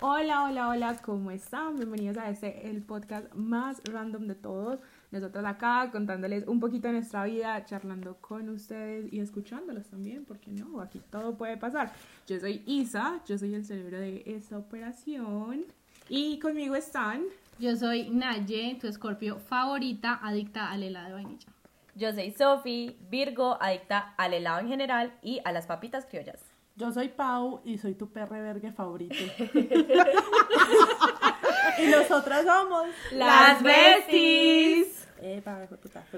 Hola, hola, hola, ¿cómo están? Bienvenidos a este, el podcast más random de todos. Nosotros acá contándoles un poquito de nuestra vida, charlando con ustedes y escuchándolos también, porque no, aquí todo puede pasar. Yo soy Isa, yo soy el cerebro de esta operación y conmigo están... Yo soy Naye, tu escorpio favorita, adicta al helado de vainilla. Yo soy Sofi, Virgo, adicta al helado en general y a las papitas criollas. Yo soy Pau y soy tu perre vergue favorito. y nosotras somos las besties.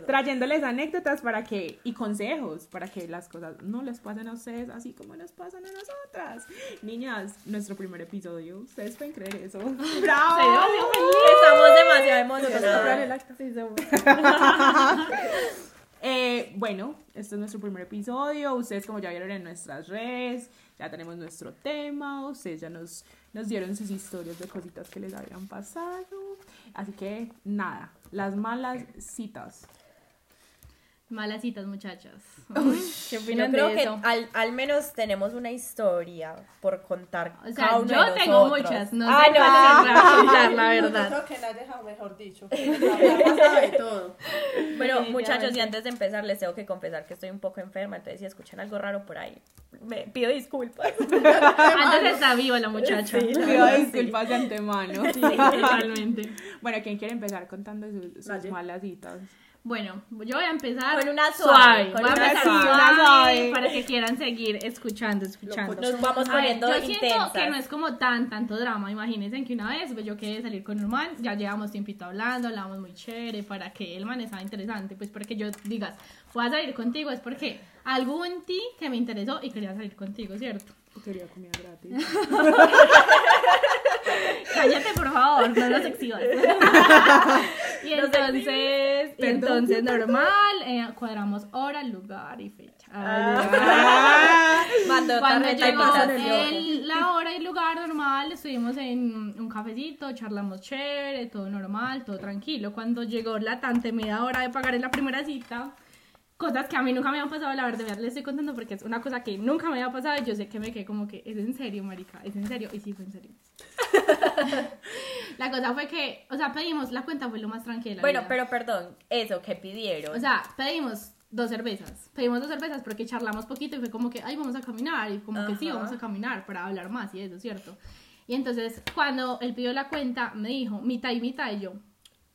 Trayéndoles anécdotas para que y consejos para que las cosas no les pasen a ustedes así como nos pasan a nosotras. Niñas, nuestro primer episodio, ustedes pueden creer eso. ¡Bravo! Estamos demasiado emocionadas. Eh, bueno, este es nuestro primer episodio. Ustedes, como ya vieron en nuestras redes, ya tenemos nuestro tema. Ustedes ya nos, nos dieron sus historias de cositas que les habían pasado. Así que, nada, las malas citas. Malas citas, muchachas. ¿Qué opinan Yo creo que al, al, menos tenemos una historia por contar. O sea, yo tengo muchas, no ah, sé no, contar, la verdad. Yo creo que la he dejado mejor dicho. de todo. Bueno, muchachos, y antes de empezar, les tengo que confesar que estoy un poco enferma, entonces si escuchan algo raro por ahí, me pido disculpas. antes está viva la muchacha. Sí, pido disculpas de antemano. Sí, totalmente. Bueno, ¿quién quiere empezar contando sus, sus malas citas? Bueno, yo voy a empezar con una suave, Con una, suave, para que quieran seguir escuchando, escuchando. Nos vamos poniendo ver, Yo siento que no es como tan tanto drama. Imagínense que una vez pues, yo quería salir con un man, ya llevamos tiempito hablando, hablamos muy chévere, para que el man estaba interesante, pues para que yo digas, voy a salir contigo, es porque algún ti que me interesó y quería salir contigo, ¿cierto? Quería comida gratis. Cállate, por favor, no los exhibas. y entonces, y entonces normal, eh, cuadramos hora, lugar y fecha. Ah. Cuando llegó el, la hora y lugar normal, estuvimos en un cafecito, charlamos chévere, todo normal, todo tranquilo. Cuando llegó la tan temida hora de pagar en la primera cita, cosas que a mí nunca me habían pasado, la verdad, les estoy contando porque es una cosa que nunca me había pasado y yo sé que me quedé como que, es en serio, marica, es en serio, y sí fue en serio. la cosa fue que, o sea, pedimos, la cuenta fue lo más tranquila. Bueno, pero perdón, eso, ¿qué pidieron? O sea, pedimos dos cervezas, pedimos dos cervezas porque charlamos poquito y fue como que, ay, vamos a caminar, y como que sí, vamos a caminar para hablar más y eso, ¿cierto? Y entonces, cuando él pidió la cuenta, me dijo, mitad y mitad, y yo,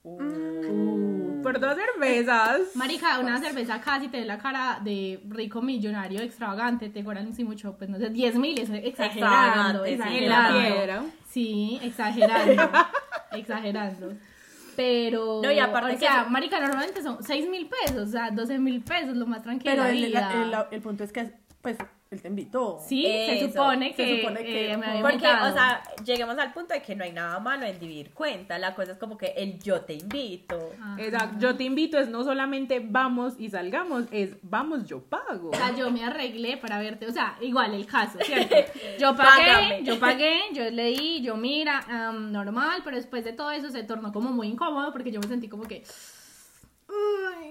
Uh, por dos cervezas. Marica, una cerveza casi te da la cara de rico millonario extravagante, te cobran sí mucho, pues no sé, 10 mil, exagerando, exagerando. Sí, exagerando, exagerando. Pero, no, y aparte o sea, marica, normalmente son 6 mil pesos, o sea, 12 mil pesos, lo más tranquilo. Pero el, el, el, punto es que, pues, él te invitó. Sí, se supone que, se supone que eh, me había Porque, o sea, lleguemos al punto de que no hay nada malo en dividir cuenta. La cosa es como que el yo te invito. Exacto, yo te invito es no solamente vamos y salgamos, es vamos, yo pago. O sea, yo me arreglé para verte. O sea, igual el caso, ¿cierto? Yo pagué, yo pagué, yo leí, yo mira, normal, pero después de todo eso se tornó como muy incómodo porque yo me sentí como que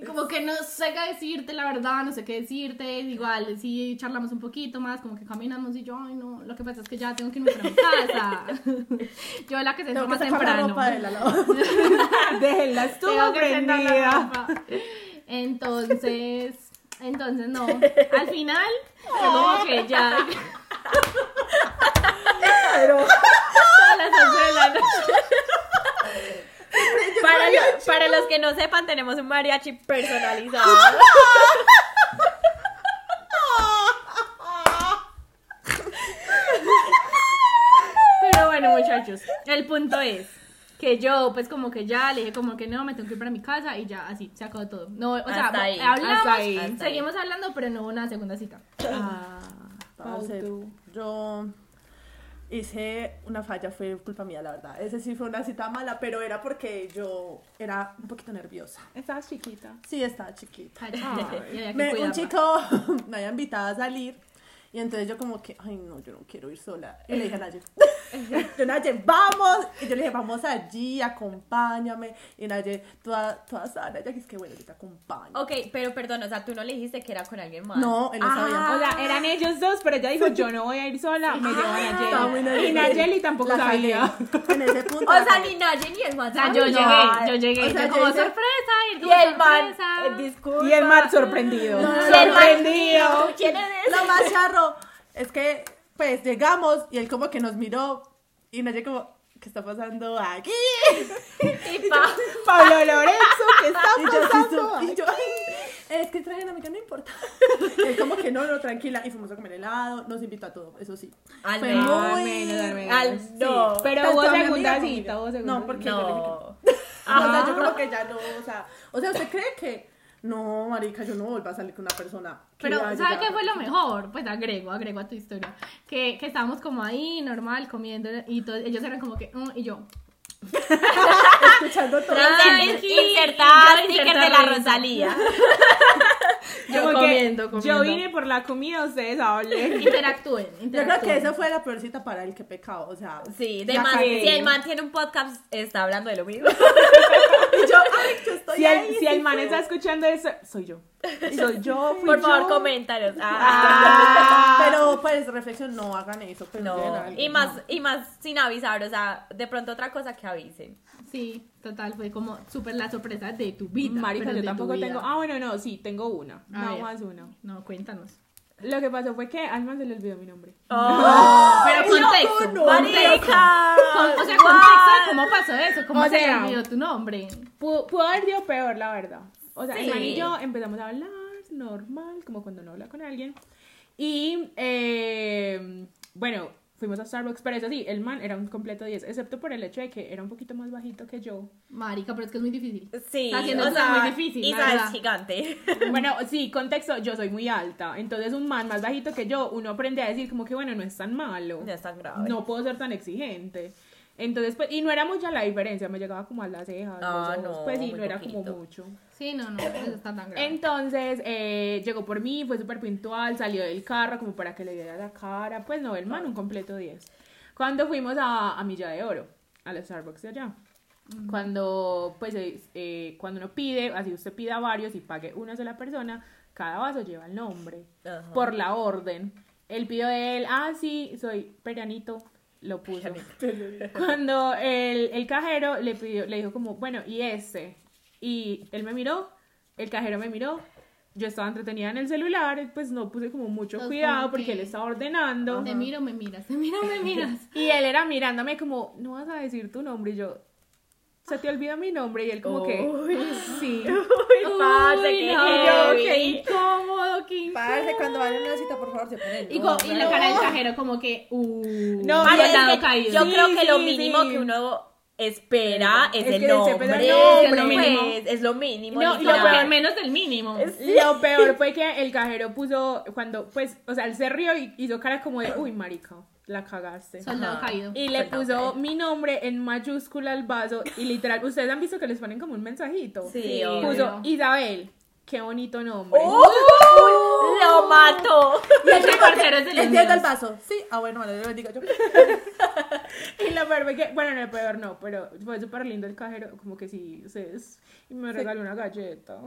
como que no sé qué decirte, la verdad, no sé qué decirte. Igual, si charlamos un poquito más, como que caminamos y yo, ay, no, lo que pasa es que ya tengo que irme para mi casa. yo la que se más temprano. Déjenla, estuvo prendida. Entonces, entonces no. Al final, como que ya. Pero. A las 11 de la noche. Para, para los que no sepan, tenemos un mariachi personalizado. Pero bueno, muchachos, el punto es que yo, pues como que ya le dije como que no, me tengo que ir para mi casa y ya, así, se acabó todo. No, o sea, hablamos, seguimos hablando, pero no hubo una segunda cita. Ah, yo hice una falla, fue culpa mía, la verdad. Ese sí fue una cita mala, pero era porque yo era un poquito nerviosa. ¿Estabas chiquita? Sí, estaba chiquita. Ay, me, un chico me había invitado a salir Y entonces yo como que, ay, no, yo no quiero ir sola. Y le dije a Naye, yo, Naye, vamos. Y yo le dije, vamos allí, acompáñame. Y Naye, toda, toda sana, ya que es que bueno, yo te acompaño. Ok, pero perdón, o sea, tú no le dijiste que era con alguien más. No, él no sabía. O sea, eran ellos dos, pero ella dijo, yo no voy a ir sola, me llevo a muy Nayeli. Y. Nayeli tampoco La sabía. En ese punto. O sea, ni Naye ni el man. O sea, yo llegué, yo llegué, o sea, yo como sorpresa, y, él Y el man, eh, disculpa. Y el mar sorprendido. No, no, no, sorprendido. ¿Quién eres? Lo más charro es que, pues, llegamos y él como que nos miró y Naye como, ¿qué está pasando aquí? Y pa. Pablo Lorenzo, ¿qué está Y yo, sí, pasando? y yo, "Ay, es que traje a la amiga, no importa. Y él como que no, no, tranquila. Y fuimos a comer helado, nos invitó a todo, eso sí. Al Fue menos. Al muy... menos, al menos. Al- Sí. no. Pero Tanto hubo segunda cita, hubo segunda No, porque yo le dije que No. O sea, yo como que ya no, o sea, o sea, ¿usted cree que no, marica, yo no vuelvo a salir con una persona Pero, ¿sabe qué fue lo mejor? Pues agrego, agrego a tu historia. Que, que estábamos como ahí, normal, comiendo, y todos, ellos eran como que, "Mm", y yo, Escuchando todo. Tranqui. Inserta Yo sticker de la. Rosalía. yo comiendo, comiendo. Yo vine por la comida, ustedes hablen. Interactúen, Yo creo interactúen. que esa fue la peor cita para él, que pecado, o sea. Sí, de man, si el man tiene un podcast, está hablando de lo mismo. Yo, ay, yo estoy Si ahí. el, si el man está escuchando eso, soy yo. Soy yo, fui Por favor, yo. comentarios. Ah. Ah. Pero pues reflexión, no hagan eso. Pues, No, algo, y más, no. y más sin avisar, o sea, de pronto otra cosa que avisen. Sí, total, fue como súper la sorpresa de tu vida. Marica, pero yo tampoco tengo. Ah, bueno, no, sí, tengo una. A No ver. más una. No, cuéntanos. Lo que pasó fue que al man se le olvidó mi nombre. Pero contexto, no, contexto. ¡Marica! Con- o sea, contexto de cómo pasó eso, cómo O se sea, olvidó tu nombre. Pudo, pudo haber sido peor, la verdad. O sea, Sí. y yo empezamos a hablar normal, como cuando no habla con alguien. Y, eh, bueno, fuimos a Starbucks, pero eso sí, el man era un completo 10, excepto por el hecho de que era un poquito más bajito que yo. Marica, pero es que es muy difícil. Sí, Está haciendo o sea, muy difícil, Isa es gigante. Bueno, sí, contexto, yo soy muy alta, entonces un man más bajito que yo, uno aprende a decir como que, bueno, no es tan malo. No es tan grave. No puedo ser tan exigente. Entonces, pues, y no era mucha la diferencia, me llegaba como a las cejas, Ah, los ojos, no, pues, y no era poquito. como mucho. Sí, no, no, eso está tan grave. Entonces, eh, llegó por mí, fue súper puntual, salió del carro como para que le diera la cara, pues no, el man, un completo 10. Cuando fuimos a, a Milla de Oro, a la Starbucks de allá, cuando, pues, eh, cuando uno pide, así usted pida varios y pague una sola persona, cada vaso lleva el nombre, Ajá. por la orden. Él pidió de él, ah, sí, soy Perianito, lo puso. Cuando el, el cajero le pidió, le dijo como, bueno, ¿y este? Y él me miró, el cajero me miró, yo estaba entretenida en el celular, pues no puse como mucho Entonces, cuidado porque que- él estaba ordenando. Te miro, me miras, te miro, me miras. Y él era mirándome como, no vas a decir tu nombre. Y yo, se te olvidó mi nombre. Y él como que, sí. Uy, parce, Uy, qué no, yo. Incómodo. Parce, cuando vayan a una cita, por favor, se ponen. Y, co- y la cara del cajero como que, uh, No, es lado caído. Yo Sí, creo que lo sí, mínimo sí. que uno espera es, Es el nombre. nombre. Es lo mínimo. es lo mínimo. No, lo lo peor- menos del mínimo. Lo peor fue que el cajero puso, cuando, pues, o sea, él se rió y hizo cara como de, uy, marica, la cagaste. Soldado Ajá. caído. Y le Soldado puso caído. mi nombre en mayúscula al vaso y literal, ustedes han visto que les ponen como un mensajito. Sí, Sí, obvio. Puso Isabel, qué bonito nombre. ¡Uh! ¡Lo mató! Y el parcero es de Entiendo el vaso. Sí, ah, bueno, vale, le bendiga yo. Y lo peor fue que, bueno, no, el peor no, pero fue súper lindo el cajero, como que sí, ustedes, y me regaló una galleta.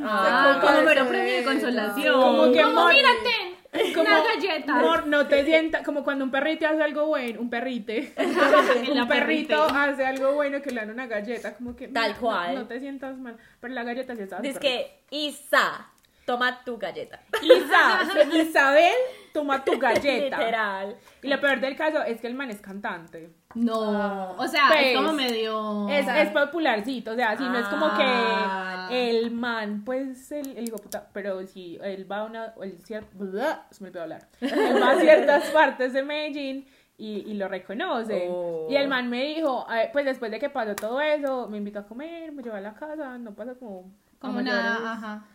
Ah, Como como mero ese- premio de consolación. Como que como amor- mírate, Como, una galleta. amor, no te sientas, como cuando un perrito hace algo bueno, un perrite, un perrito hace algo bueno que le dan una galleta, como que Tal mira, no- cual. No, te sientas mal, pero la galleta sí Dice súper que, Isa, toma tu galleta. Isa, Isabel, toma tu galleta. Literal. Y lo peor del caso es que el man es cantante. No, o sea, Pues, es como medio. Es, es popularcito, o sea, si no es como Ah. que el man, pues el, el hijo puta, pero si él va a una, bla, se me olvidó hablar, él va a ciertas partes de Medellín y, y lo reconoce. Oh. Y el man me dijo, pues después de que pasó todo eso, me invitó a comer, me llevó a la casa, no pasa como... como nada, ajá.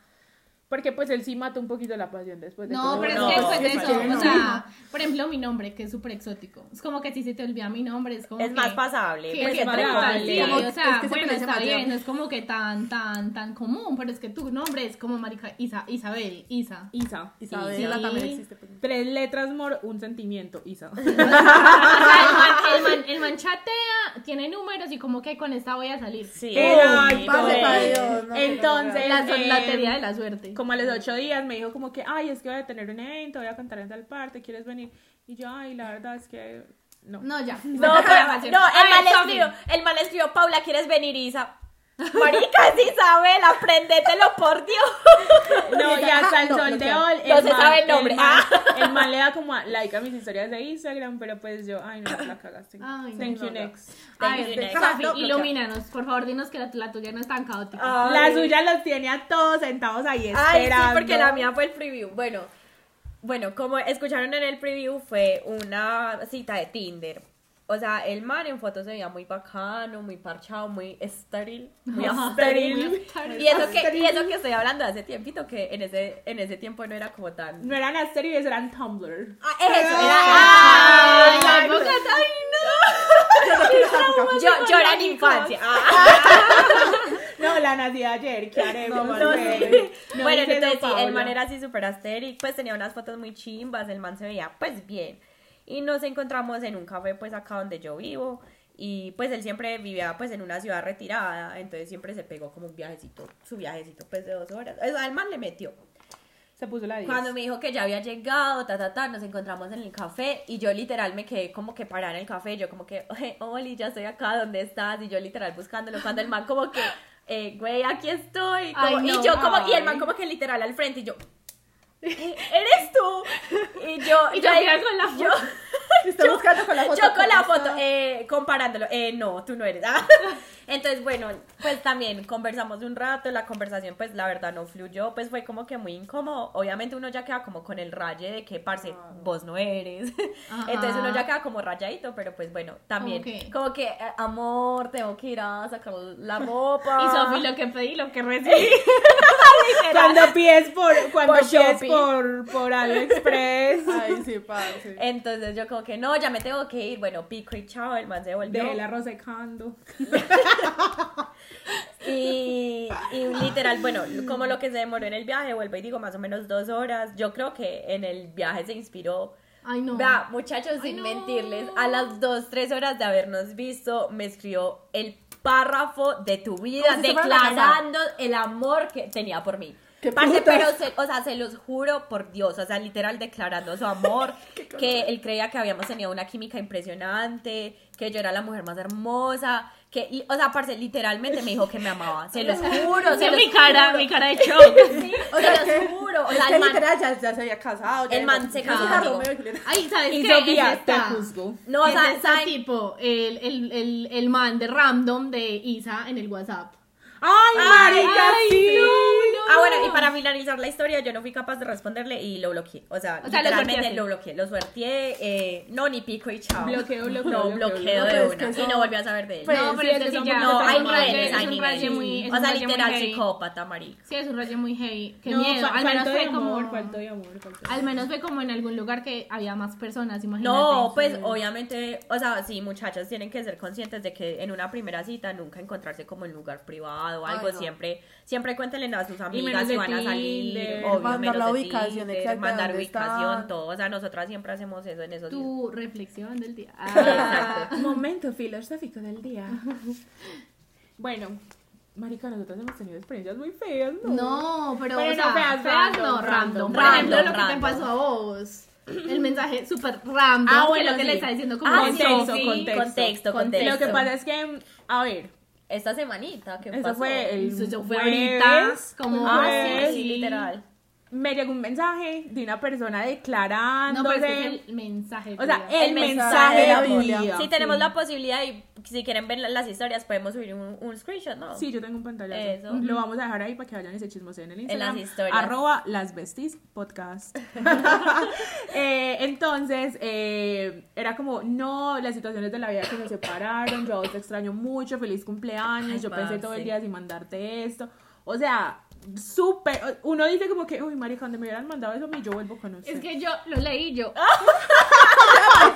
Porque pues él sí mató un poquito la pasión después de No, pero no, es que después de sí, eso, o sea, por ejemplo, mi nombre, que es súper exótico. Es como que si se te olvida mi nombre, es como Es que... más pasable. que- pues, que entre pasable, o sea, es que se bueno, está bien, no es como que tan, tan, tan común, pero es que tu nombre es como marica Isa, Isabel, Isa. Isa. Isabela Sí. también existe. pues. Tres letras, mor, un sentimiento, Isa. O sea, el man, el man- el man chatea, tiene números y como que con esta voy a salir. Sí, Ay, sí, Pase pues. para Dios, no, Entonces, La, eh, la teoría de la suerte. Como a los ocho días me dijo como que, ay, es que voy a tener un evento, voy a cantar en tal parte, ¿quieres venir? Y yo, ay, la verdad es que no. No, ya. No, pero- no, el Ay, mal escribió, el mal escribió, Paula, ¿quieres venir, Isa? Marica, es Isabel, aprendételo por Dios. No, y hasta el No, sol no de hoy. No se sabe el nombre. man, el man le da como a- like a mis historias de Instagram, pero pues yo, ay, no, la cagaste. Ay, Thank no, you, no. next. Ay, ilumínanos, por favor, dinos que la, la tuya no es tan caótica. Ay. La suya los tiene a todos sentados ahí Ay, esperando. sí, porque la mía fue el preview. Bueno, bueno, como escucharon en el preview, fue una cita de Tinder. O sea, el man en fotos se veía muy bacano, muy parchado, muy estéril, muy estéril. Y eso que, y eso que estoy hablando de hace tiempito, que en ese, en ese tiempo no era como tan... No eran estériles, eran Tumblr. Ah, eso, era... Ay, Ay, ay, Yo, yo era en infancia. Ah. No, la nací ayer, ¿qué haremos? No, No, sí. No bueno, entonces sí, el man era así súper astérico, pues tenía unas fotos muy chimbas, el man se veía pues bien. Y nos encontramos en un café pues acá donde yo vivo y pues él siempre vivía pues en una ciudad retirada, entonces siempre se pegó como un viajecito, su viajecito pues de dos horas. O sea, el man le metió. Se puso la 10. Cuando me dijo que ya había llegado, ta, ta, ta, nos encontramos en el café y yo literal me quedé como que parada en el café, yo como que, oye, Oli, ya estoy acá, ¿dónde estás? Y yo literal buscándolo, cuando el man como que, eh, güey, aquí estoy, como- Ay, no, y yo como, y el man ay. como que literal al frente y yo, "Eh, ¿eres tú? Y yo, Y yo con la yo, Estoy buscando con la foto. yo con la ¿cómo foto, está? eh, comparándolo, eh, no, tú no eres. Ah. Entonces, bueno, pues también conversamos un rato, la conversación, pues la verdad no fluyó, pues fue como que muy incómodo. Obviamente uno ya queda como con el raye de que, parce, vos no eres. Ajá. Entonces uno ya queda como rayadito, pero pues bueno, también Como que- como que, eh, amor, tengo que ir a sacar la ropa. Y Sofi lo que pedí, lo que recibí. Cuando pides por, cuando Por pides Shopee. por, por AliExpress. Ay, sí, parce. Entonces yo como que, no, ya me tengo que ir. Bueno, pico y chao, el man se volvió. De el arroz secando. Y, y literal, bueno, como lo que se demoró en el viaje, vuelvo y digo más o menos dos horas. Yo creo que en el viaje se inspiró. Ay, no. Vea, muchachos, Ay, sin no. mentirles, a las dos, tres horas de habernos visto, me escribió el párrafo de tu vida, declarando el amor que tenía por mí. ¡Qué Parce, pero, se- o sea, se los juro por Dios, o sea, literal declarando su amor, que él creía que habíamos tenido una química impresionante, que yo era la mujer más hermosa, que, y- o sea, parce, literalmente me dijo que me amaba, se los juro, O se sea, los mi cara, juro. mi cara de shock. Sí, O sea, se que- los juro, o Es sea, el man- literal ya, ya se había casado. ya el man se "Yo casó soy a conmigo". Romeo y Julieta. Ay, ¿sabes Y qué? Sofía, Es te esta. juzgo. No, o Es sea, este ¿saben? tipo, el, el, el, el man de random de Isa en el WhatsApp. ¡Ay, marica, ay, sí! no, no. Ah, bueno, y para finalizar la historia, yo no fui capaz de responderle y lo bloqueé. O sea, O sea, lo literalmente suerteaste. lo bloqueé. Lo suerteé, eh, no, ni pico y chao. Bloqueo, bloqueo, No, bloqueo, bloqueo bloqueo. de una. es que Y eso- no volví a saber de él. Pues, no, sí, pero es es que sí son ya. no, hay niveles, hay es un niveles. muy- o sea, literal, psicópata, marica. Sí, es un rayo muy heavy. Qué No, miedo. Al menos fue como. amor, faltó de amor, faltó de amor. Al menos fue como en algún lugar que había más personas, imagínate. No, pues obviamente, o sea, sí, muchachos tienen que ser conscientes de que en una primera cita nunca encontrarse como en lugar privado o algo, Ay, no. siempre, siempre cuéntenle a sus amigas si van a salir, Tinder, obvio, mandar la ubicación Tinder, exacta mandar ubicación, están. todo, o sea, nosotras siempre hacemos eso en esos días. Tu reflexión del día. Exacto. Momento filosófico del día. Bueno, marica, nosotros hemos tenido experiencias muy feas, ¿no? No, pero Pero o no sea, feas, feas, random, no, random, random. Por random, ejemplo, lo que te random. pasó a vos. El mensaje súper random, Ah, bueno, lo que sí. le está diciendo como Ah, contexto, sí, sí, contexto, contexto, contexto. Lo que pasa es que, a ver, Esta semanita, ¿qué eso pasó? fue el Eso fue jueves, ahorita, como- Ah, jueves, sí, sí, literal. me llegó un mensaje de una persona declarándose. No, pero es que es el mensaje. O sea, el, El mensaje mensaje de la Biblia. Si tenemos la posibilidad y si quieren ver las historias, podemos subir un, un screenshot, ¿no? Sí, yo tengo un pantallazo. Eso. Lo vamos a dejar ahí para que vayan y se chismoseen en Instagram. las historias. Arroba las besties podcast. Eh, entonces, eh, era como, no, las situaciones de la vida que se separaron, yo te extraño mucho, feliz cumpleaños, Ay, yo pensé todo el día sin mandarte esto. O sea, súper. Uno dice como que, uy, marica, cuando me hubieran mandado eso, a mí yo vuelvo con usted. Es que yo lo leí yo.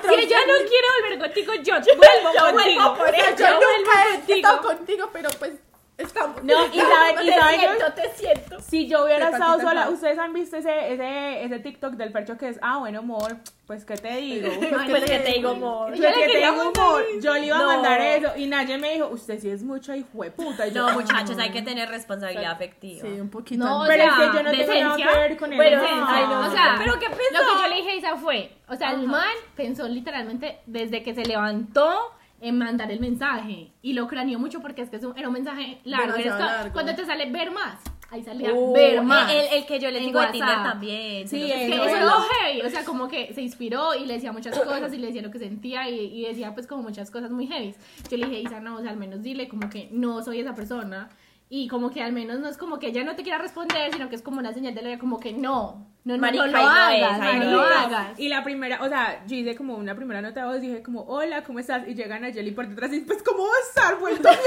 si ella no quiere volver contigo, yo vuelvo yo contigo. vuelvo por Yo yo vuelvo nunca he contigo. estado contigo, pero pues estamos. No, y saben, y Te saben siento, te siento. Si yo hubiera estado sola, ustedes han visto ese, ese, ese TikTok del percho que es, ah, bueno, amor, pues qué te digo. Pues que te digo, amor. Pues Yo le que te digo, amor, yo le iba a mandar eso. Y Naye me dijo, usted sí es mucha hijo de puta. Y yo, No, muchachos, "Ah". hay que tener responsabilidad afectiva. Sí, un poquito. No, o Pero es que yo no tengo nada que ver con ay, no, o sea, ¿pero qué Lo pensó? que yo le dije a Isa fue, o sea, el man pensó literalmente desde que se levantó en mandar el mensaje y lo craneó mucho porque es que es un- era un mensaje largo. Era largo. Cuando te sale ver más, ahí salía Uh, ver más. El, el que yo le digo de Tinder también. Sí, Es que eso es lo heavy, o sea, como que se inspiró y le decía muchas cosas y le decía lo que sentía y, y decía pues como muchas cosas muy heavy. Yo le dije, Isa, no, o sea, al menos dile como que no soy esa persona y como que al menos no es como que ella no te quiera responder, sino que es como una señal de la vida, como que no, no, no, Marica, no lo no es, hagas, ahí no no lo es. hagas. Y la primera, o sea, yo hice como una primera nota de voz, dije como, hola, ¿cómo estás? Y llegan a Jelly por detrás y pues, ¿cómo va a estar? Vuelto mierda.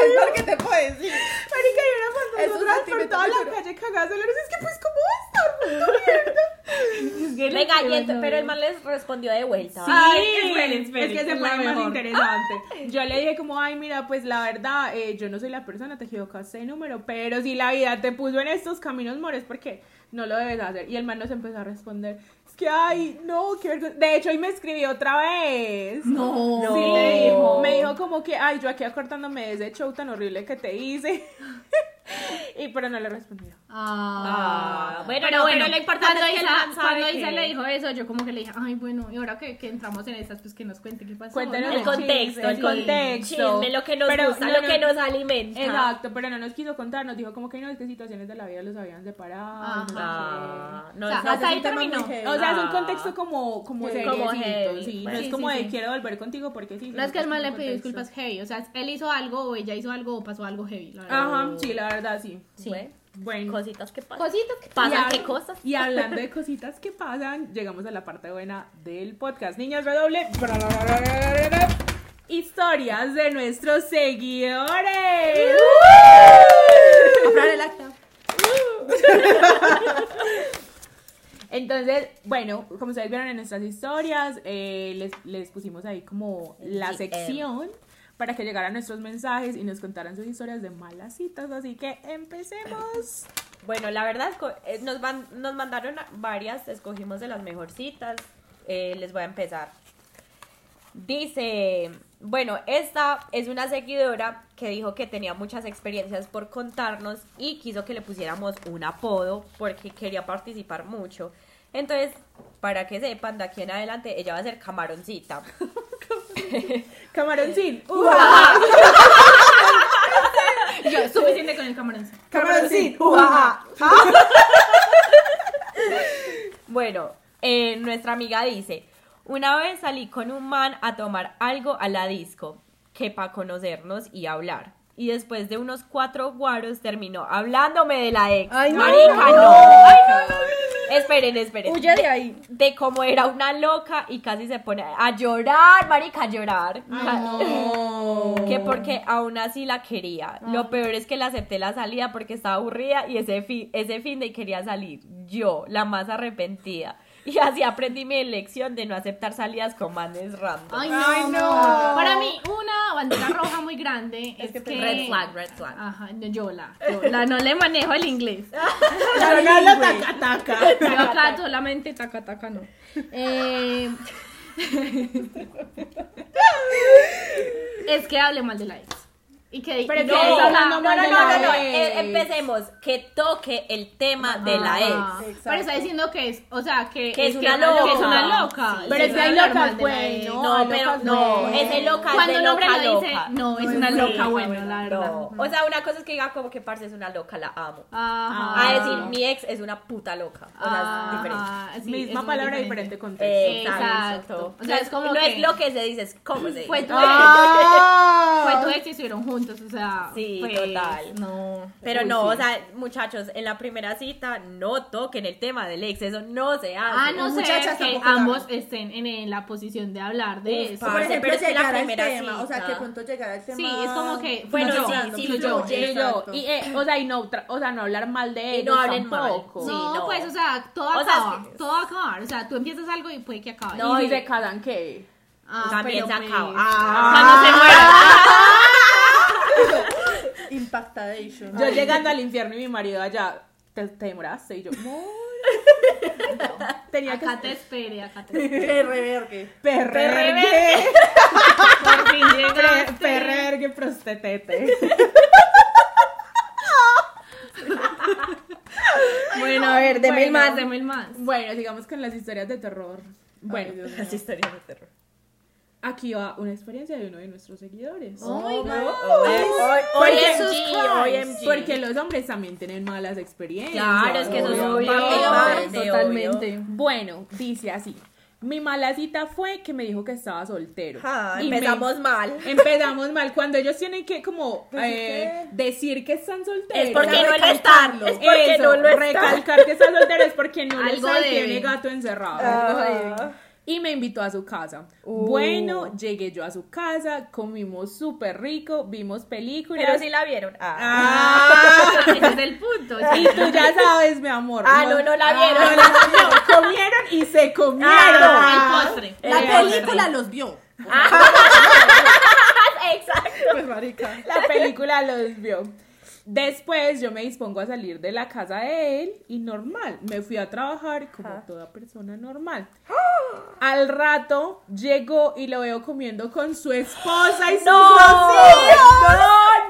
Pensar que te puedo decir. Marica, y una cuando Es un nosotras por toda la calle cagadas de la risa, es que pues, ¿cómo va a estar? Vuelto mierda. Venga, y ent- pero el man les respondió de vuelta. Sí, Ay, esperen, esperen, es que se es pone más mejor. interesante. Yo le dije como, ay, mira, pues la verdad, eh, yo no soy la persona, te equivocaste de número, pero si la vida te puso en estos caminos, mores, porque no lo debes hacer. Y el man nos empezó a responder, es que, ay, no, qué vergüenza. De hecho, hoy me escribió otra vez. No. Sí, me dijo, me dijo como que, ay, yo aquí acortándome de ese show tan horrible que te hice. y pero no le respondió. Ah, Ah, bueno, pero no, bueno, pero lo importante cuando es que Isa, que- le dijo eso, yo como que le dije, ay, bueno, y ahora que, que entramos en estas, pues que nos cuente qué pasó. Cuéntenos ¿no? El contexto, el el contexto. Chisme, lo que nos Pero gusta, no, lo no, que nos alimenta. Exacto, pero no nos quiso contar, nos dijo como que no, es que situaciones de la vida los habían separado. Ajá. no sé no, O sea, hasta es ahí terminó. O sea, es un contexto como, como Sí. Como heavy. sí, no es como sí, de sí. quiero volver contigo porque sí. No es que el man le pidió disculpas heavy, o sea, él hizo algo o ella hizo algo o pasó algo heavy, la verdad. Ajá, sí, la verdad, sí. Sí. Bueno. Cositas que pasan. Cositas que ¿Pasan qué cosas? Y hablando de cositas que pasan, llegamos a la parte buena del podcast. Niños, redoble. Historias de nuestros seguidores. Comprar el acta. Entonces, bueno, como ustedes vieron en nuestras historias, eh, les, les pusimos ahí como la sección para que llegaran nuestros mensajes y nos contaran sus historias de malas citas. Así que empecemos. Bueno, la verdad, eh, nos, van- nos mandaron varias, escogimos de las mejorcitas. Eh, les voy a empezar. Dice, bueno, esta es una seguidora que dijo que tenía muchas experiencias por contarnos y quiso que le pusiéramos un apodo porque quería participar mucho. Entonces, para que sepan, de aquí en adelante ella va a ser camaroncita. Camaroncín. Yo, suficiente con el camarón. Camaroncín. Bueno, eh, nuestra amiga dice, una vez salí con un man a tomar algo a la disco, que para conocernos y hablar. Y después de unos cuatro guaros terminó hablándome de la ex. Ay, no. Marica, no. Esperen, esperen. Huye de ahí. De cómo era una loca y casi se pone a llorar, marica, a llorar. Que porque aún así la quería. Lo peor es que le acepté la salida porque estaba aburrida y ese, fi- ese fin de quería salir. Yo, la más arrepentida. Y así aprendí mi lección de no aceptar salidas con manes random. Ay, no, Ay, no. Para mí, una bandera roja muy grande es, que que... Red flag, red flag. Ajá, no, yo la, yo la no le manejo el inglés. Ya no habla taca taca. Yo acá solamente taca taca no. Eh, es que hable mal de la ex. Y que Pero es que hablando no, no, de no, la no, no, ex. eh, empecemos. Que toque el tema de la Ah, ex. Pero está diciendo que es, o sea, que, Que es una loca. Que es una loca. Sí, Pero es que hay locas, de pues, ex. no, No, pero no, no. es de loca, es Cuando de un hombre loca, lo dice, loca. no, es No, una loca sí, bueno, la verdad. No. O sea, una cosa es que diga como que parce es una loca, la amo. Ajá. A decir, mi ex es una puta loca. O sea, es diferente. Ajá, sí, es Misma palabra, diferente. diferente contexto. Exacto. O sea, no es como no es lo que se dice, es cómo se dice. Ah. juntos. o sea, Sí, pues, total. No. Pero Uy, no, sí. o sea, muchachos, en la primera cita no toquen el tema del ex, eso no se hace. Ah, no sé, muchachas que ambos estén en, en la posición de hablar de Uf, eso. Por ejemplo, pero es que la llegar al primera tema, o sea, cita- que pronto llegar al tema. Sí, es como que Bueno, fluyó, sí, sí, fluyó. yo, Exacto. y, eh, o sea, y no, tra- o sea, no hablar mal de Y ellos no hablen mal. tampoco. Sí, no, no. pues, o sea, todo O acaba, todo va a acabar. O sea, tú empiezas algo y puede que acabe. No, y se casan, ¿qué? Ah, También se pues, acaba. Ah, Cuando se muera. Impactadation. Yo llegando al infierno y mi marido allá, te, te demoraste y yo, amor. Tenía Acá te que espere, acá te espere. Qué revergue. perrevergue, Por fin llegaste. perrevergue, prostetete. Bueno, a ver, deme el Bueno. más, deme el más. Bueno, sigamos con las historias de terror. Bueno, Ay. Las historias de terror. Aquí va una experiencia de uno de nuestros seguidores. Oh my God. OMG, OMG. Porque los hombres también tienen malas experiencias. Claro, es que eso es obvio. Totalmente. Bueno, dice así. Mi mala cita fue que me dijo que estaba soltero. Ah, Y me- empezamos mal. Empezamos mal. Cuando ellos tienen que como Decir eh, decir que están solteros. Es porque no lo están. recalcarlo. Es porque Eso, no lo están. recalcar que está soltero es porque no Algo sabe, debe. tiene gato encerrado. Ah. Y me invitó a su casa. Uh. Bueno, llegué yo a su casa, comimos súper rico, vimos películas. Pero sí la vieron. Ah. Ah, Ese es el punto. y tú ya sabes, mi amor. Ah, no, no la vieron. no, no, no, comieron y se comieron. Ah, El postre. La Eh, película los vio. Exacto. Pues marica. La película los vio. Después yo me dispongo a salir de la casa de él y normal, me fui a trabajar como Ajá. toda persona normal. Al rato llegó y lo veo comiendo con su esposa y sus No, dos hijos.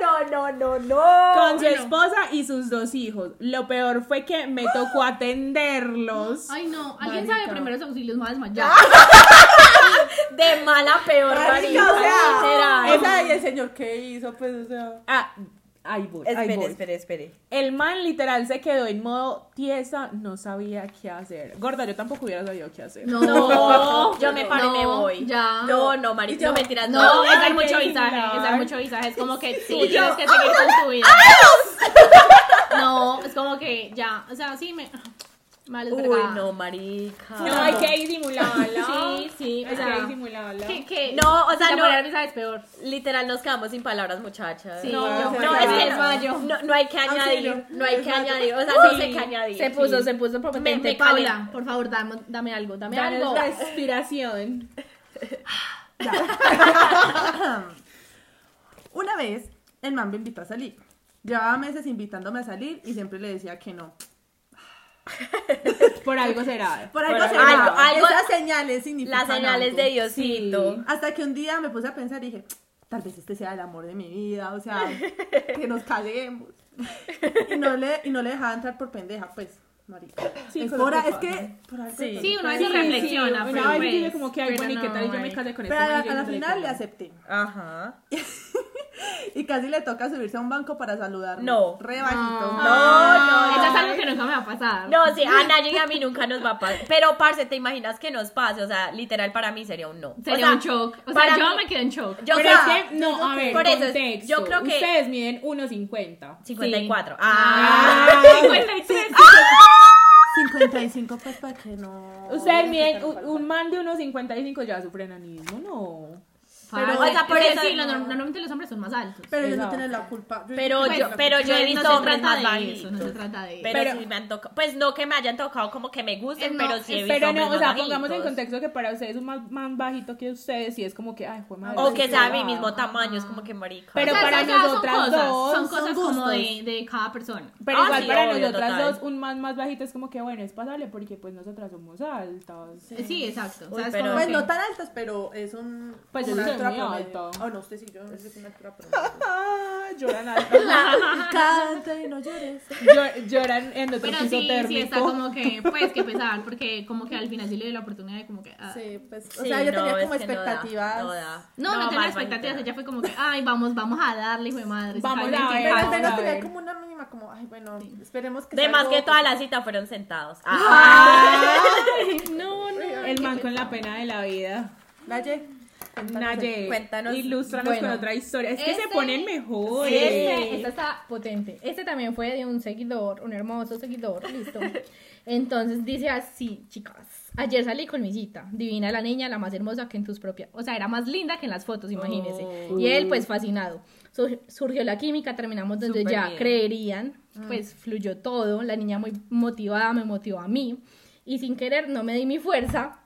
no, no, no, no. Con su esposa y sus dos hijos. Lo peor fue que me tocó atenderlos. Ay, no. ¿Alguien Marica. sabe primeros auxilios? A desmayar. De mala peor, marica. Marica, o sea, esa y el señor que hizo, pues, o sea. Ah, ahí voy, ahí Espere, voy. espere, espere. El man literal se quedó en modo tiesa, no sabía qué hacer. Gorda, yo tampoco hubiera sabido qué hacer. No, No, yo me paro y me No, voy. ya. No, no, yo- no mentiras. No, No, es hay mucho visaje, es dar mucho visaje, es como que tú Sí, tienes que seguir con tu vida. No, es como que ya, o sea, sí me... Mal Uy, no, marica. No, hay que disimularla. Sí, sí, o Hay sea, que disimularla. que, que No, o sea, no. peor. Literal, nos quedamos sin palabras, muchachas. Sí, No, No, ya es que me no, no, no hay que añadir, Auxilio. no hay que añadir, o sea, no Sí, sé qué añadir. Se puso, Sí. se puso potente. me Paula, por favor, dame, dame algo, dame Danos algo. respiración. Una vez, el man me invitó a salir. Llevaba meses invitándome a salir y siempre le decía que no. Por algo será. Por algo Por será. algo- algo- Esas señales significan Las señales algo. de Diosito. Hasta que un día me puse a pensar y dije, tal vez este sea el amor de mi vida, o sea, que nos casemos. Y no le, y no le dejaba entrar por pendeja, pues, marica. Sí, es, por, que es que, por algo Sí. Sí, uno a veces Sí, reflexiona, sí, pero una vez pues, dice como que, ay, bueno, ¿y qué tal? Y yo me casé con este Pero a, la- a no final le acepté. Ajá. Y casi le toca subirse a un banco para saludar. No. Re bajito. No, no, Eso es no. algo que nunca me va a pasar. No, sí, a Naye y a mí nunca nos va a pasar. Pero, parce, ¿te imaginas que nos pase? O sea, literal, para mí sería un no. Sería O sea, un shock. O sea, para yo mí- me quedé en shock. Yo, Pero o sea, es que, no, a ver, por eso, contexto. yo creo que- Ustedes miden 1.50. 54. Ah. Ah. 53. 55, pues, para que no. Ustedes miden, un, un man de 1.55 ya sufre enanismo, no. Pero, Pero, o sea, por eso- sí, lo- normalmente los hombres son más altos. Pero ellos no tienen la culpa. Pero pues, yo, pero yo he no visto se hombres trata más de bajitos. eso, no se trata de eso. Pero, Pero- sí me han tocado. Pues no que me hayan tocado como que me gusten, Eh, no, pero sí he visto Pero hombres no, o más sea, bajitos. pongamos en contexto que para ustedes un man, man bajito que ustedes, y es como que, ay, fue madre. O que sea mi mismo tamaño, es como que marica. Pero O sea, para o sea, nosotras son cosas, dos, son son cosas como de, de cada persona. Pero Ah, igual sí, para obvio, nosotras total. dos, un man más bajito es como que, bueno, es pasable porque pues nosotras somos altas. Sí, exacto. O es Pues no tan altas, pero es un. Pues altura muy promedio. alta. Oh, no, usted sí, yo no soy una altura promedio. Ah, lloran alto. Canta y no llores. Llo- lloran en otro Pero piso sí, sí, térmico. está como que, pues, que pesar, porque como que al final sí le dio la oportunidad de como que... ah. Sí, pues. O Sí, sea, yo no, tenía es como que no da, expectativas. No, da. No, no, tenía expectativas, ella fue como que, ay, vamos, vamos a darle, hijo de madre. Vamos ¿saben a qué ver, Pero al pasa? vamos menos a tenía ver. como una mínima, como, ay, bueno, esperemos que. De sea más algo- que toda la cita fueron sentados. Ah. Ay, no, no. El man con la pena de la vida. Laye, Naye, cuéntanos. ilústranos Bueno, con otra historia. Es que se este- ponen mejores. Este, esta está potente. Este también fue de un seguidor, un hermoso seguidor, listo. Entonces dice así, chicas. Ayer salí con mi cita. Divina la niña, la más hermosa que en tus propias. O sea, era más linda que en las fotos, imagínense. Oh. Y él, pues fascinado. Sur- surgió la química, terminamos donde ya bien. creerían. Pues fluyó todo. La niña muy motivada me motivó a mí. Y sin querer no me di mi fuerza.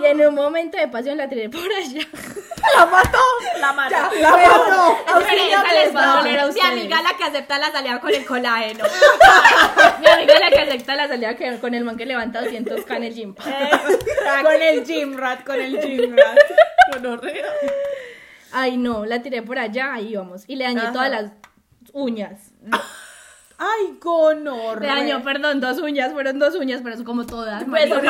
Y en un momento de pasión la tiré por allá. ¡La mató! La mató. ¡La mató! Esa les va a doler a Mi amiga la que acepta la salida con el colágeno. Mi amiga la que acepta la salida con el man que levanta 200k en el gym. con el gym rat, con el gym rat. Gonorrea. Ay, no, la tiré por allá, ahí vamos. Y le dañé Ajá. todas las uñas. Ay, gonorrea. Le dañó, perdón, dos uñas, fueron dos uñas, pero son como todas. Pues marica.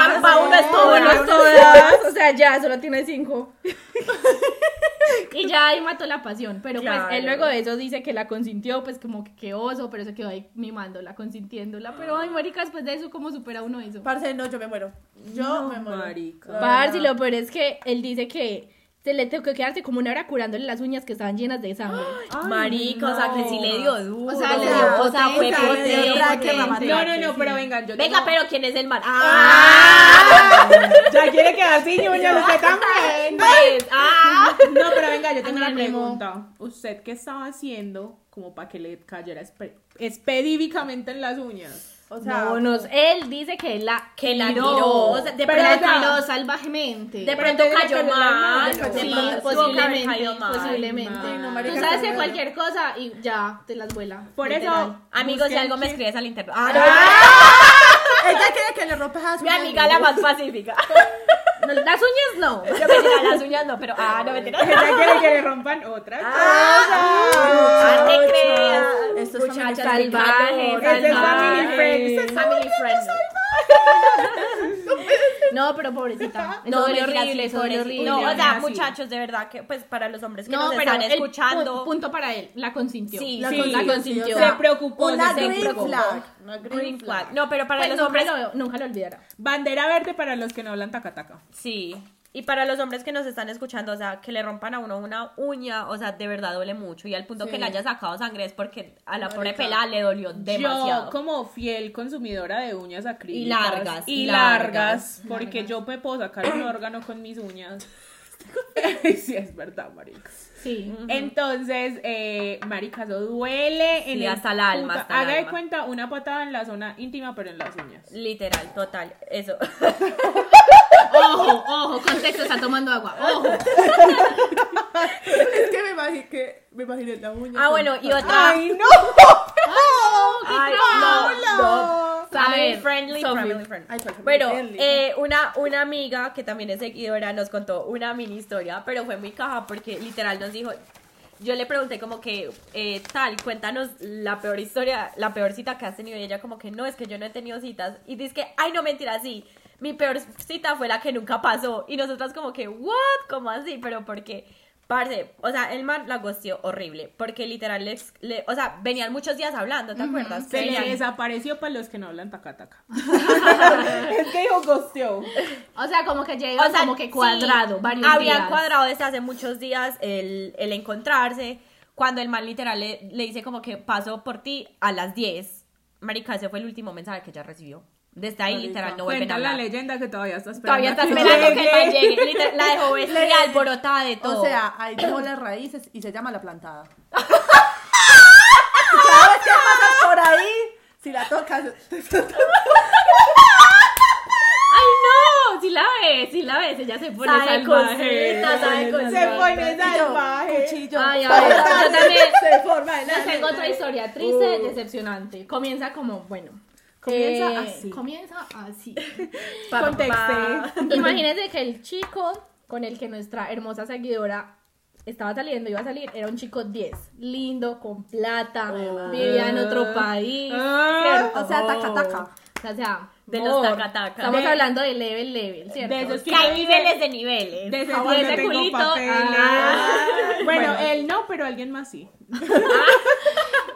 una es todo. Uno es ¿no? todas, o sea, ya, solo tiene cinco. y ya ahí mató la pasión. Pero Claro. pues él luego de eso dice que la consintió, pues como que qué oso, pero se quedó ahí mimándola, consintiéndola. Pero ay, marica, después de eso, ¿cómo supera uno eso? Parce, no, yo me muero. Yo No, me muero. marica. Parce, lo peor es que él dice que se le tuvo que quedarse como una hora curándole las uñas que estaban llenas de sangre. Ay, Marica, o sea, que sí le dio duro. O sea, le dio o sea, fue potente. No, no, no, pero vengan, yo Venga, tengo- pero ¿quién es el mal? ¡Ah! Ya quiere quedar sin uñas, usted también. Ah. No, pero venga, yo tengo una pregunta. ¿Usted qué estaba haciendo como para que le cayera espe- específicamente en las uñas? O sea, no, no, él dice que la Que la tiró, tiró, o sea, de pero la pronto- tiró salvajemente. De pronto cayó mal. mal, sí, posiblemente, mal. posiblemente. No, Tú sabes que cualquier cosa y ya te las vuela. Por literal. eso, Amigos, si algo me escribes al internet. ella quiere que le rompas a su Mi amiga la más pacífica. No, las uñas no. Yo me tira las uñas, no, pero ah, no me tiras. Ella quiere que le rompan otra. Ah, te creas. Esto es Muchachas family salvajes, friendly. Ese es family friendly. Family friendly. No, pero pobrecita. Eso No, mentiras, horrible, eso. No, o sea, así. muchachos, de verdad que, pues, para los hombres que No, nos pero están el escuchando. pu- punto para él, la consintió. Sí, la, sí, con- la sí, consintió. Se preocupó. Una se green preocupó. flag. Una Green flag. No, pero para Pues los nunca, hombres. lo, nunca lo olvidará. Bandera verde para los que no hablan tacataca. Sí. Y para los hombres que nos están escuchando, o sea, que le rompan a uno una uña, o sea, de verdad duele mucho. Y al punto Sí. que le haya sacado sangre es porque a la pobre pelada le dolió demasiado. Yo, como fiel consumidora de uñas acrílicas. Y largas, Y largas. largas. porque yo me puedo sacar un órgano con mis uñas. sí, es verdad, marica. Sí. Entonces, eh, marica, eso duele. en Sí, el hasta el alma, hasta el Haga de cuenta una patada en la zona íntima, pero en las uñas. Literal, total. Eso. Ojo, ojo, contexto, está tomando agua. Ojo. Es que me imaginé, que me imaginé la uña. ah, con- bueno, y otra. ¡Ay, no! Ay, no, no. A Family ver, friendly, Sophie. family friendly. Ay, family Bueno, friendly. eh, una, una amiga que también es seguidora nos contó una mini historia, pero fue muy caja porque literal nos dijo, yo le pregunté como que, eh, tal, cuéntanos la peor historia, la peor cita que has tenido y ella como que no, es que yo no he tenido citas y dice que, ay no, mentira, sí, mi peor cita fue la que nunca pasó y nosotras como que, what, ¿cómo así? Pero porque... Parce, o sea, el man la gosteó horrible, porque literal, le, le- o sea, venían muchos días hablando, ¿te acuerdas? Se le desapareció para los que no hablan tacataca. es que dijo gosteó. O sea, como que llega O sea, como que cuadrado, sí, varios Habían días. cuadrado desde hace muchos días el, el encontrarse. Cuando el man literal le, le dice como que paso por ti a las 10. Marica, ese fue el último mensaje que ella recibió. Desde ahí, Marica. literal, no vuelven a Cuenta la hablar. leyenda que todavía está esperando. Todavía está a que esperando que el llegue. Literal, la dejó vestida alborotada de todo. O sea, ahí dejó las raíces y se llama la plantada. Cada vez que pasas por ahí, si la tocas, ¡Ay, no! Si la ves, si la ves, ella se pone Sabe salvaje. cositas, sabe Se cositas. pone salvaje. cuchillo. Ay, a ver, yo también Se forma en la tengo otra historia triste, decepcionante. Comienza como, bueno. Comienza eh, así. Comienza así. Contexte. Imagínense que el chico con el que nuestra hermosa seguidora estaba saliendo, iba a salir, era un chico 10, lindo, con plata, vivía en otro país, Ah, ¿cierto? O sea, taca, taca. O sea, De los amor, taca-taca. Estamos De- hablando de level, level, ¿cierto? de esos Que hay niveles de niveles. De ese Ah, no ese culito. Ah. Bueno, Bueno. él no, pero alguien más sí.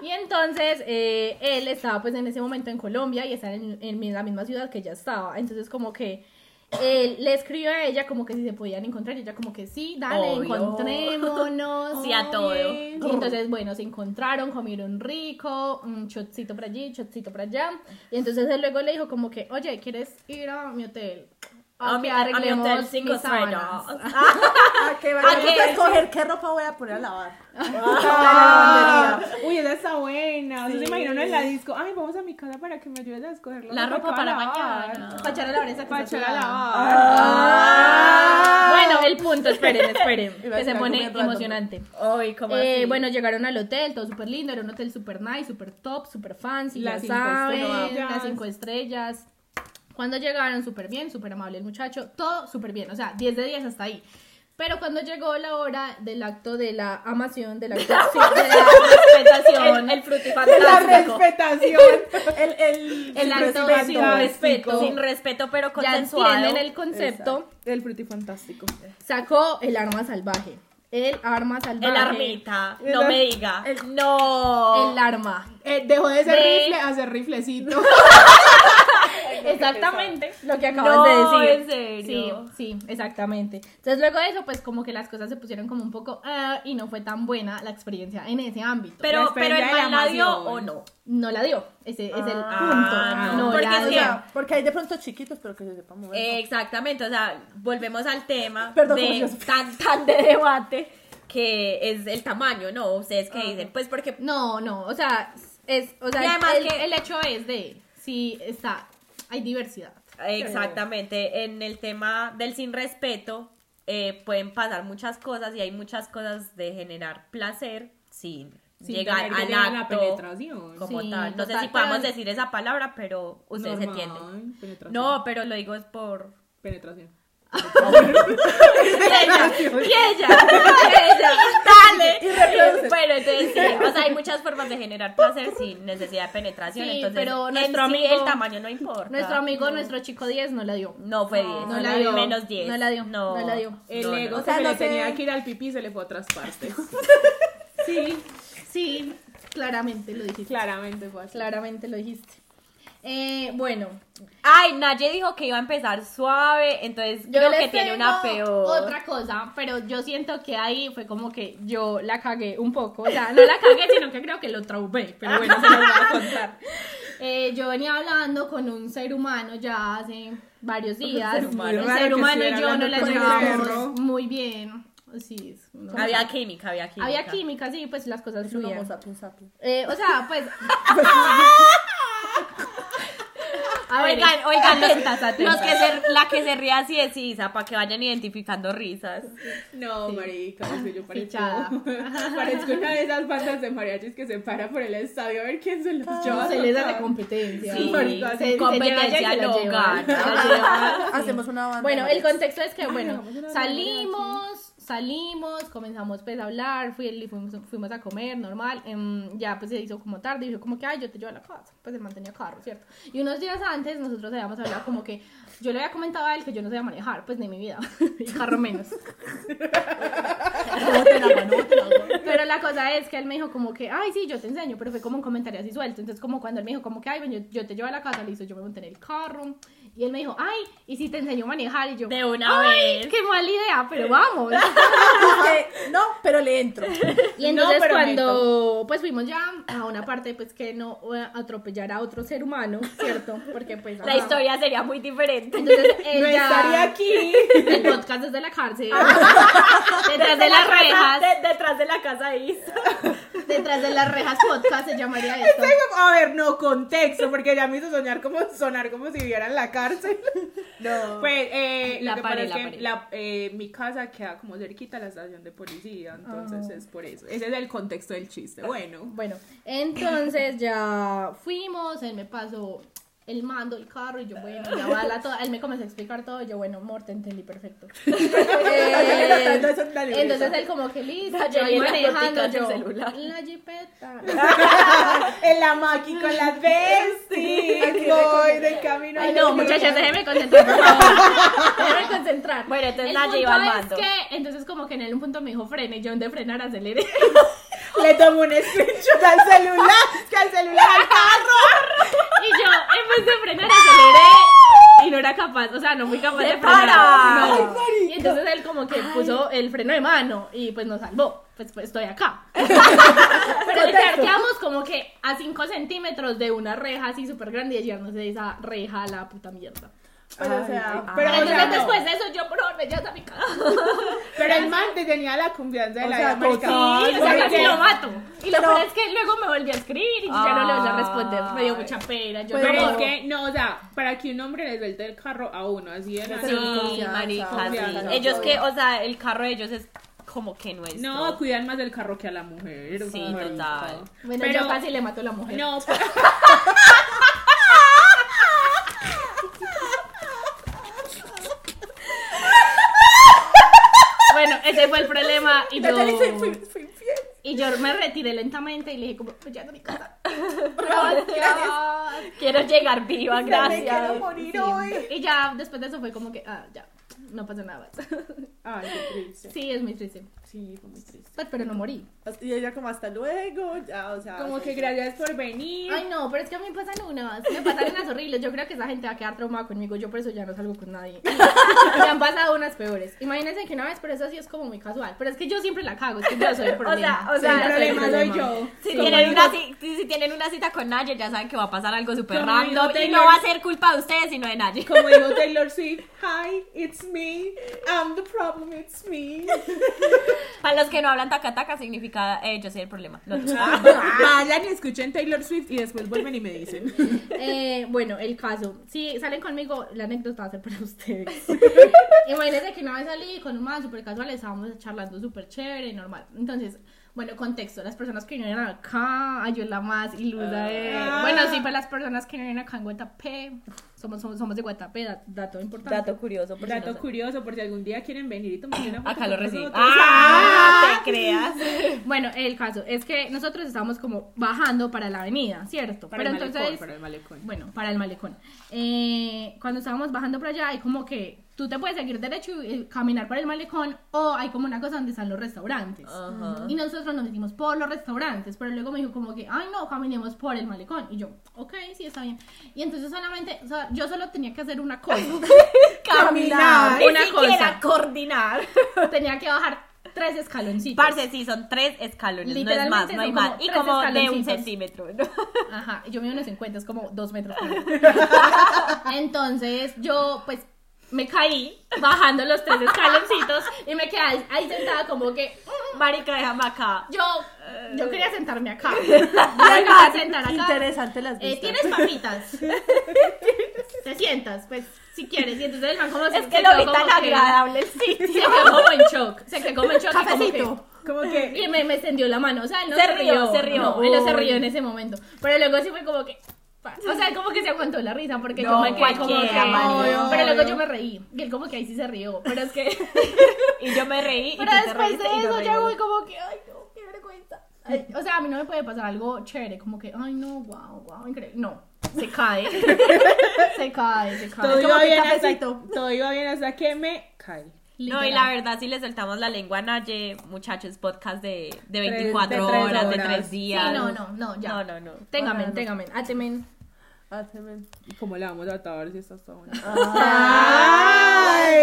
Y entonces eh, él estaba pues en ese momento en Colombia y estaba en, en la misma ciudad que ella estaba. Entonces como que Él le escribió a ella como que si se podían encontrar y ella como que sí, dale, Obvio. encontrémonos. Sí, a todo. Y entonces, bueno, se encontraron, comieron rico, un shotcito por allí, shotcito por allá. Y entonces él luego le dijo como que, oye, ¿quieres ir a mi hotel? A mi- que a mi arreglemos hotel cinco mis sábanas". estrellas. ¿A vayamos a escoger qué ropa voy a poner a lavar? Ah, Uy, esa está buena. ¿Ustedes se imaginan en la disco? Ay, vamos a mi casa para que me ayudes a escoger la, La ropa para voy a lavar". mañana. Para echar a lavar esa Para echar a lavar. Bueno, el punto, esperen, esperen, que se pone emocionante. Ay, ¿cómo Eh, así? bueno, llegaron al hotel, todo súper lindo, era un hotel súper nice, súper top, súper fancy, Las ya cinco saben, estrellas. las cinco estrellas. Cuando llegaron, súper bien, súper amable el muchacho, todo súper bien, o sea, 10 de 10 hasta ahí. Pero cuando llegó la hora del acto de la amación, del acto sí, de la respetación, el, el La frutifantástico. respetación. El, el, El sin acto respeto. sin respeto. Sin respeto, pero ya consensuado. entienden el concepto, El frutifantástico. sacó el arma salvaje. El arma salvaje. El armita. El No ar- me diga. No. El arma. Eh, dejó de ser De- rifle a ser riflecito. Exactamente lo que acabas No, de decir. en serio. Sí, sí, exactamente. Entonces luego de eso, pues como que las cosas se pusieron como un poco ah, y no fue tan buena la experiencia en ese ámbito. Pero, pero el man la dio o no. no la dio. Ese es el punto. Ah, no no. Porque la es dio. sea, porque hay de pronto chiquitos, pero que se sepan mover. Eh, Exactamente, o sea, volvemos al tema Perdón, de tan, tan de debate que es el tamaño, ¿no? ¿Ustedes qué dicen? Pues porque No, no, o sea, es, o sea, Y además el, que- el hecho es de si está, hay diversidad. Exactamente, en el tema del sin respeto eh, pueden pasar muchas cosas y hay muchas cosas de generar placer sin, Sin llegar al llegar a la acto penetración. como Sí, tal. No sé si podemos decir esa palabra, pero ustedes Normal, entienden. No, pero lo digo es por... Penetración. Y ella, y ella, y ella, dale. Y. Bueno, entonces sí, o sea, hay muchas formas de generar placer sin necesidad de penetración. Entonces, pero nuestro amigo- el tamaño no importa. Nuestro amigo, nuestro chico 10 no la dio. No fue 10, No la dio. menos 10. No la dio, No, no la dio. El no, ego no. O se no le tenía que ir al pipí se le fue a otras partes. Sí, sí, claramente lo dijiste. Claramente fue. Claramente lo dijiste. Eh, bueno, Ay, Naye dijo que iba a empezar suave, entonces yo creo que tiene una peor. Otra cosa, pero yo siento que ahí fue como que yo la cagué un poco. O sea, no la cagué, sino que creo que lo traumé. Pero bueno, se lo voy a contar. Eh, yo venía hablando con un ser humano ya hace varios días. ser humano. El ser humano y yo no la llevábamos muy bien. Sí, es-. Había química, había química. Había química, sí, pues las cosas un fluían. Eh, o sea, pues. A ver, Oigan, oigan, los, atentas, atentas. los que se, la que se ríe así es Isa, para que vayan identificando risas. No, marica, es que yo parezco, parezco una de esas bandas de mariachis que se para por el estadio a ver quién se los lleva. se les tocar. hace competencia. Sí, marica, se- se competencia lleva y se la no lleva. gana. Hacemos una banda. Bueno, el contexto es que, bueno, salimos, salimos, comenzamos pues a hablar, fuimos, fuimos a comer, normal, em, ya pues se hizo como tarde, y dijo como que, ay, yo te llevo a la casa, pues él mantenía carro, ¿cierto? Y unos días antes nosotros habíamos hablado como que, yo le había comentado a él que yo no sabía manejar, pues ni mi vida, y carro menos. No no. Pero la cosa es que él me dijo como que, ay, sí, yo te enseño, pero fue como un comentario así suelto. Entonces, como cuando él me dijo como que, ay, ven, yo, yo te llevo a la casa, listo, yo me monté en el carro. Y él me dijo, ay, ¿y si te enseño a manejar? Y yo, De una ay, vez. qué mala idea, pero vamos. No, pero le entro. Y entonces cuando, pues fuimos ya a una parte, pues que no atropellara a otro ser humano, ¿cierto? Porque pues... La ajá. historia sería muy diferente. Entonces él No estaría aquí. El podcast desde la cárcel. detrás de las la casa- rejas. de- detrás de la casa de Isa. Detrás de las rejas podcast se llamaría esto. A ver, no, contexto, porque ya me hizo soñar como, sonar como si viviera en la cárcel. No. Pues, eh, La lo que pasa paré, es la que la- eh, mi casa queda como cerquita a la estación de policía, entonces Ah. es por eso. Ese es el contexto del chiste. Bueno, Bueno, entonces ya fuimos, él me pasó el mando, el carro, y yo, bueno, ya bala toda. Él me comenzó a explicar todo, y yo, bueno, amor, te entendí perfecto. Eh, Entonces, la él como que listo, La yo ahí manejando, yo, la jipeta. en la maqui con las besties, voy de camino. Ay, no, muchachas, déjeme concentrar, por favor. Déjeme concentrar. Bueno, entonces Naye iba al es mando. que, entonces como que en él un punto me dijo frene, y yo de frenar aceleré. Le tomo un screenshot al celular, que al celular al carro. Y yo, en vez de frenar, aceleré. y no era capaz, o sea, no fui capaz de ¡Se frenar. Y entonces él como que puso el freno de mano y pues nos salvó. Pues, pues estoy acá. Pero quedamos como que a 5 centímetros de una reja así súper grande y llevarnos de esa reja a la puta mierda. Pero, o sea, Ay, pero, Pero o sea, entonces no. después de eso yo, por favor, me llevas a mi casa. pero el man te tenía la confianza de O la sea, vida marica. total. Sí, o sea, casi lo mato. Y lo Pero- peor es que luego me volví a escribir y ya no le volví a responder. Me dio Ay. mucha pena. Yo Pues, Pero no. es que, no, o sea, para que un hombre le suelte el carro a uno, así de. Sí, confianza, marica, sí. Ellos que, o sea, el carro de ellos es como que nuestro. No, cuidan más del carro que a la mujer. Sí, total. Bueno, Pero- yo casi le mato a la mujer. No, Bueno, ese fue el problema y yo, fui, fui infiel. y yo me retiré lentamente y le dije como, "Pues ya no mi casa. Gracias. Quiero llegar viva, Ya me gracias. quiero morir Sí. hoy. Y ya después de eso fue como que, ah, ya, no pasa nada. Ay, qué triste. Sí, es muy triste. Sí, fue muy triste. Pues, pero no morí. Y ella como hasta luego, ya, o sea. Como que gracias por venir. Ay, no, pero es que a mí me pasan unas, me pasan unas horribles. Yo creo que esa gente va a quedar traumada conmigo. Yo por eso ya no salgo con nadie. Me han pasado unas peores. Imagínense que una vez, pero eso sí es como muy casual. Pero es que yo siempre la cago, es que yo soy el problema. o sea, el yo soy problema soy yo. Si Como tienen, una, si, si tienen una cita con Naye, ya saben que va a pasar algo súper random y no va a ser culpa de ustedes, sino de Naye. Como dijo Taylor Swift, hi, it's me, I'm the problem, it's me. Para los que no hablan taca taca, significa eh, yo soy el problema. No, Vayan y escuchen Taylor Swift y después vuelven y me dicen. Eh, bueno, el caso. Si salen conmigo, la anécdota va a ser para ustedes. Imagínense que una vez salí con un man súper casual, estábamos charlando súper chévere, normal. Entonces, bueno, contexto, las personas que vienen acá, yo la más ilusa de... Ah. Bueno, sí, para las personas que vienen acá en Guatapé, somos, somos, somos de Guatapé, da- dato importante. Dato curioso, por si Dato no saben. curioso, por si algún día quieren venir y tomar una foto Acá lo reciben. nosotros. ¡Ah! ¿Te creas? Bueno, el caso es que nosotros estábamos como bajando para la avenida, ¿cierto? Para Pero el malecón, entonces... para el malecón. Bueno, para el malecón. Eh, cuando estábamos bajando por allá, hay como que tú te puedes seguir derecho y eh, caminar por el malecón, o hay como una cosa donde están los restaurantes. Ajá. Y nosotros nos metimos por los restaurantes, pero luego me dijo como que, ay no, caminemos por el malecón. Y yo, ok, sí, está bien. Y entonces solamente, o sea, yo solo tenía que hacer una cosa. Caminar. Ni Una siquiera cosa. coordinar. tenía que bajar tres escaloncitos. Parce, sí, son tres escalones, no es más, no hay más. Y como de un centímetro, ¿no? Ajá, yo mido unos 50, es como dos metros. Entonces yo pues me caí bajando los tres escaloncitos y me quedé ahí, ahí sentada como que Marica, déjame acá. yo, yo quería sentarme acá. Yo quería sentar acá. Interesante las Eh, vistas. ¿Tienes papitas? Te sientas, pues, si quieres. Y entonces el man como se Es que se lo vi tan agradable el Se sitio. quedó como en shock. Se quedó como en shock. y como que- Cafecito. Como que... y me, me extendió la mano, o sea, él no Se se, rió, rió, se rió. No, él no se rió en ese momento. Pero luego sí fue como que. O sea, como que se aguantó la risa porque No, yo me quedé como que. Pero luego yo me reí. Y él como que ahí sí se rió. Pero es que. Y yo me reí. Pero después de eso yo reímos. voy como que. Ay, no, qué vergüenza. Ay, o sea, a mí no me puede pasar algo chévere. Como que, ay, no, wow, wow, increíble. No, se cae. se cae, se cae. Todo iba, bien hasta, todo iba bien hasta que me No, y la verdad, si le soltamos la lengua a Naye, muchachos, podcast de, de Tres- 24 de tres horas, de horas. 3 Sí, días. no, no, no, ya. No, no, no. Téngame, Bueno. téngame. Átemen. Ah, se me- ¿Y cómo le vamos a atar si estás buena?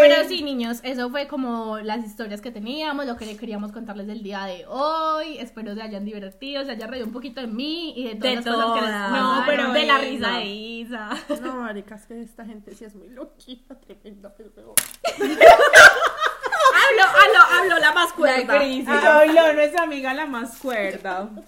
Pero sí, niños, eso fue como las historias que teníamos, lo que queríamos contarles del día de hoy. Espero se hayan divertido, se hayan reído un poquito de mí y de todas De las cosas que les todas. No, pero de la risa de Isa. No, maricas, que esta gente sí es muy loquita, tremenda, pero... hablo, hablo, hablo la más cuerda. Ay, no, nuestra amiga la más cuerda.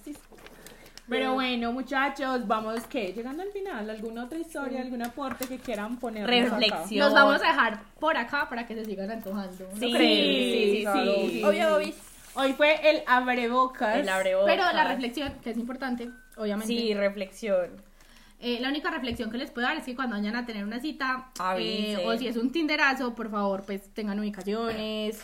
Pero bueno, muchachos, vamos, ¿qué? Llegando al final, ¿alguna otra historia, algún aporte que quieran poner? Reflexión. Nos vamos a dejar por acá para que se sigan antojando. ¿no Sí, sí, sí, claro. sí. Obvio, obvio. Hoy fue el abrebocas. El abrebocas. Pero la reflexión, que es importante, obviamente. Sí, reflexión. Eh, la única reflexión que les puedo dar es que cuando vayan a tener una cita, eh, o si es un tinderazo, por favor, pues tengan ubicaciones,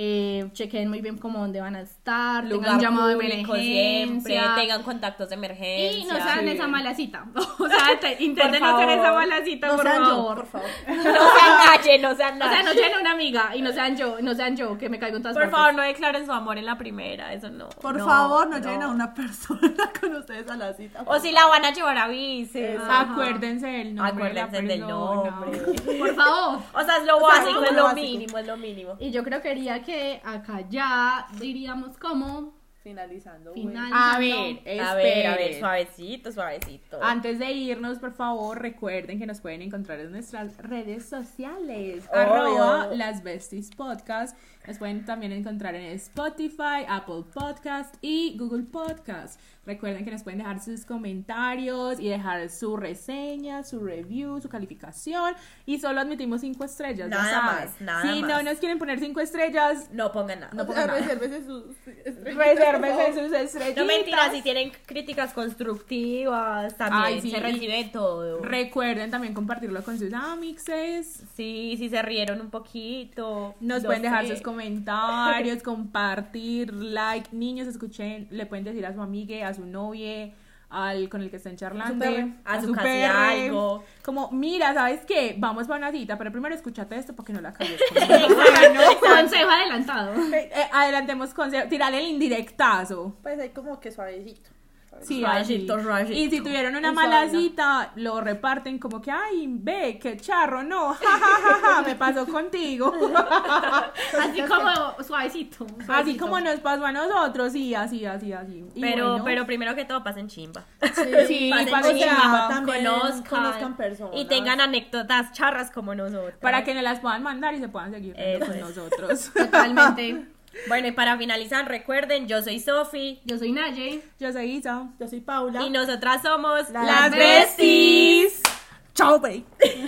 eh, chequen muy bien como dónde van a estar, tengan Lugar un llamado de público siempre, emergencia. tengan contactos de emergencia. y no sean Sí. esa mala cita. O sea, te- intenten no ser esa favor. mala cita, No por sean yo, favor. por favor. No sean nache, no sean O sea, no sean una amiga y no sean yo, no sean yo, que me caigo en todas Por partes. favor, no declaren su amor en la primera, eso no. Por no, favor, no, lleven a una persona con ustedes a la cita. O si la van a llevar, avisen. Acuérdense del nombre. Acuérdense del nombre. Por favor. O sea, es lo O sea, básico, es lo lo básico. mínimo, es lo mínimo. Y yo creo que quería que acá ya diríamos como Finalizando. güey. final. A ver, A ver, a ver, esperen. suavecito, suavecito. Antes de irnos, por favor, recuerden que nos pueden encontrar en nuestras redes sociales. Obvio. Arroba las Besties Podcast. Nos pueden también encontrar en Spotify, Apple Podcast y Google Podcast. Recuerden que nos pueden dejar sus comentarios y dejar su reseña, su review, su calificación. Y solo admitimos cinco estrellas. ya Nada saben. más, nada si no más. nos quieren poner cinco estrellas, No pongan nada. No pongan nada. resérvese sus favor. sus estrellas. No mentiras, si tienen críticas constructivas, también Ay, sí, se recibe todo. Recuerden también compartirlo con sus amixes. sí, si se rieron un poquito. Nos no pueden dejar sé. sus comentarios, compartir, like. Niños, escuchen, le pueden decir a su amigue, a su novia, al con el que estén charlando, perre, a su casi algo. Como, mira, ¿sabes qué? Vamos para una cita, pero primero escúchate esto porque no la cagues. Consejo adelantado. Eh, eh, adelantemos consejo, tirarle el indirectazo. Pues hay como que suavecito. Sí, así. suavecito. Y si tuvieron una mala cita, lo reparten como que, ay, ve, qué charro, no, ja, ja, ja, ja, me pasó contigo. Así como suavecito. Así suavecito. como nos pasó a nosotros, sí, así, así, así. Y Pero, bueno, pero primero que todo pasen chimba. sí, pasen pasen chimba, chimba. también conozcan, conozcan personas. y tengan anécdotas charras como nosotros. para que nos las puedan mandar y se puedan seguir con nosotros. Totalmente. Bueno, y para finalizar, recuerden, yo soy Sofi Yo soy Naye. Yo soy Isa. Yo soy Paula. y nosotras somos Las Las besties. besties. Chao.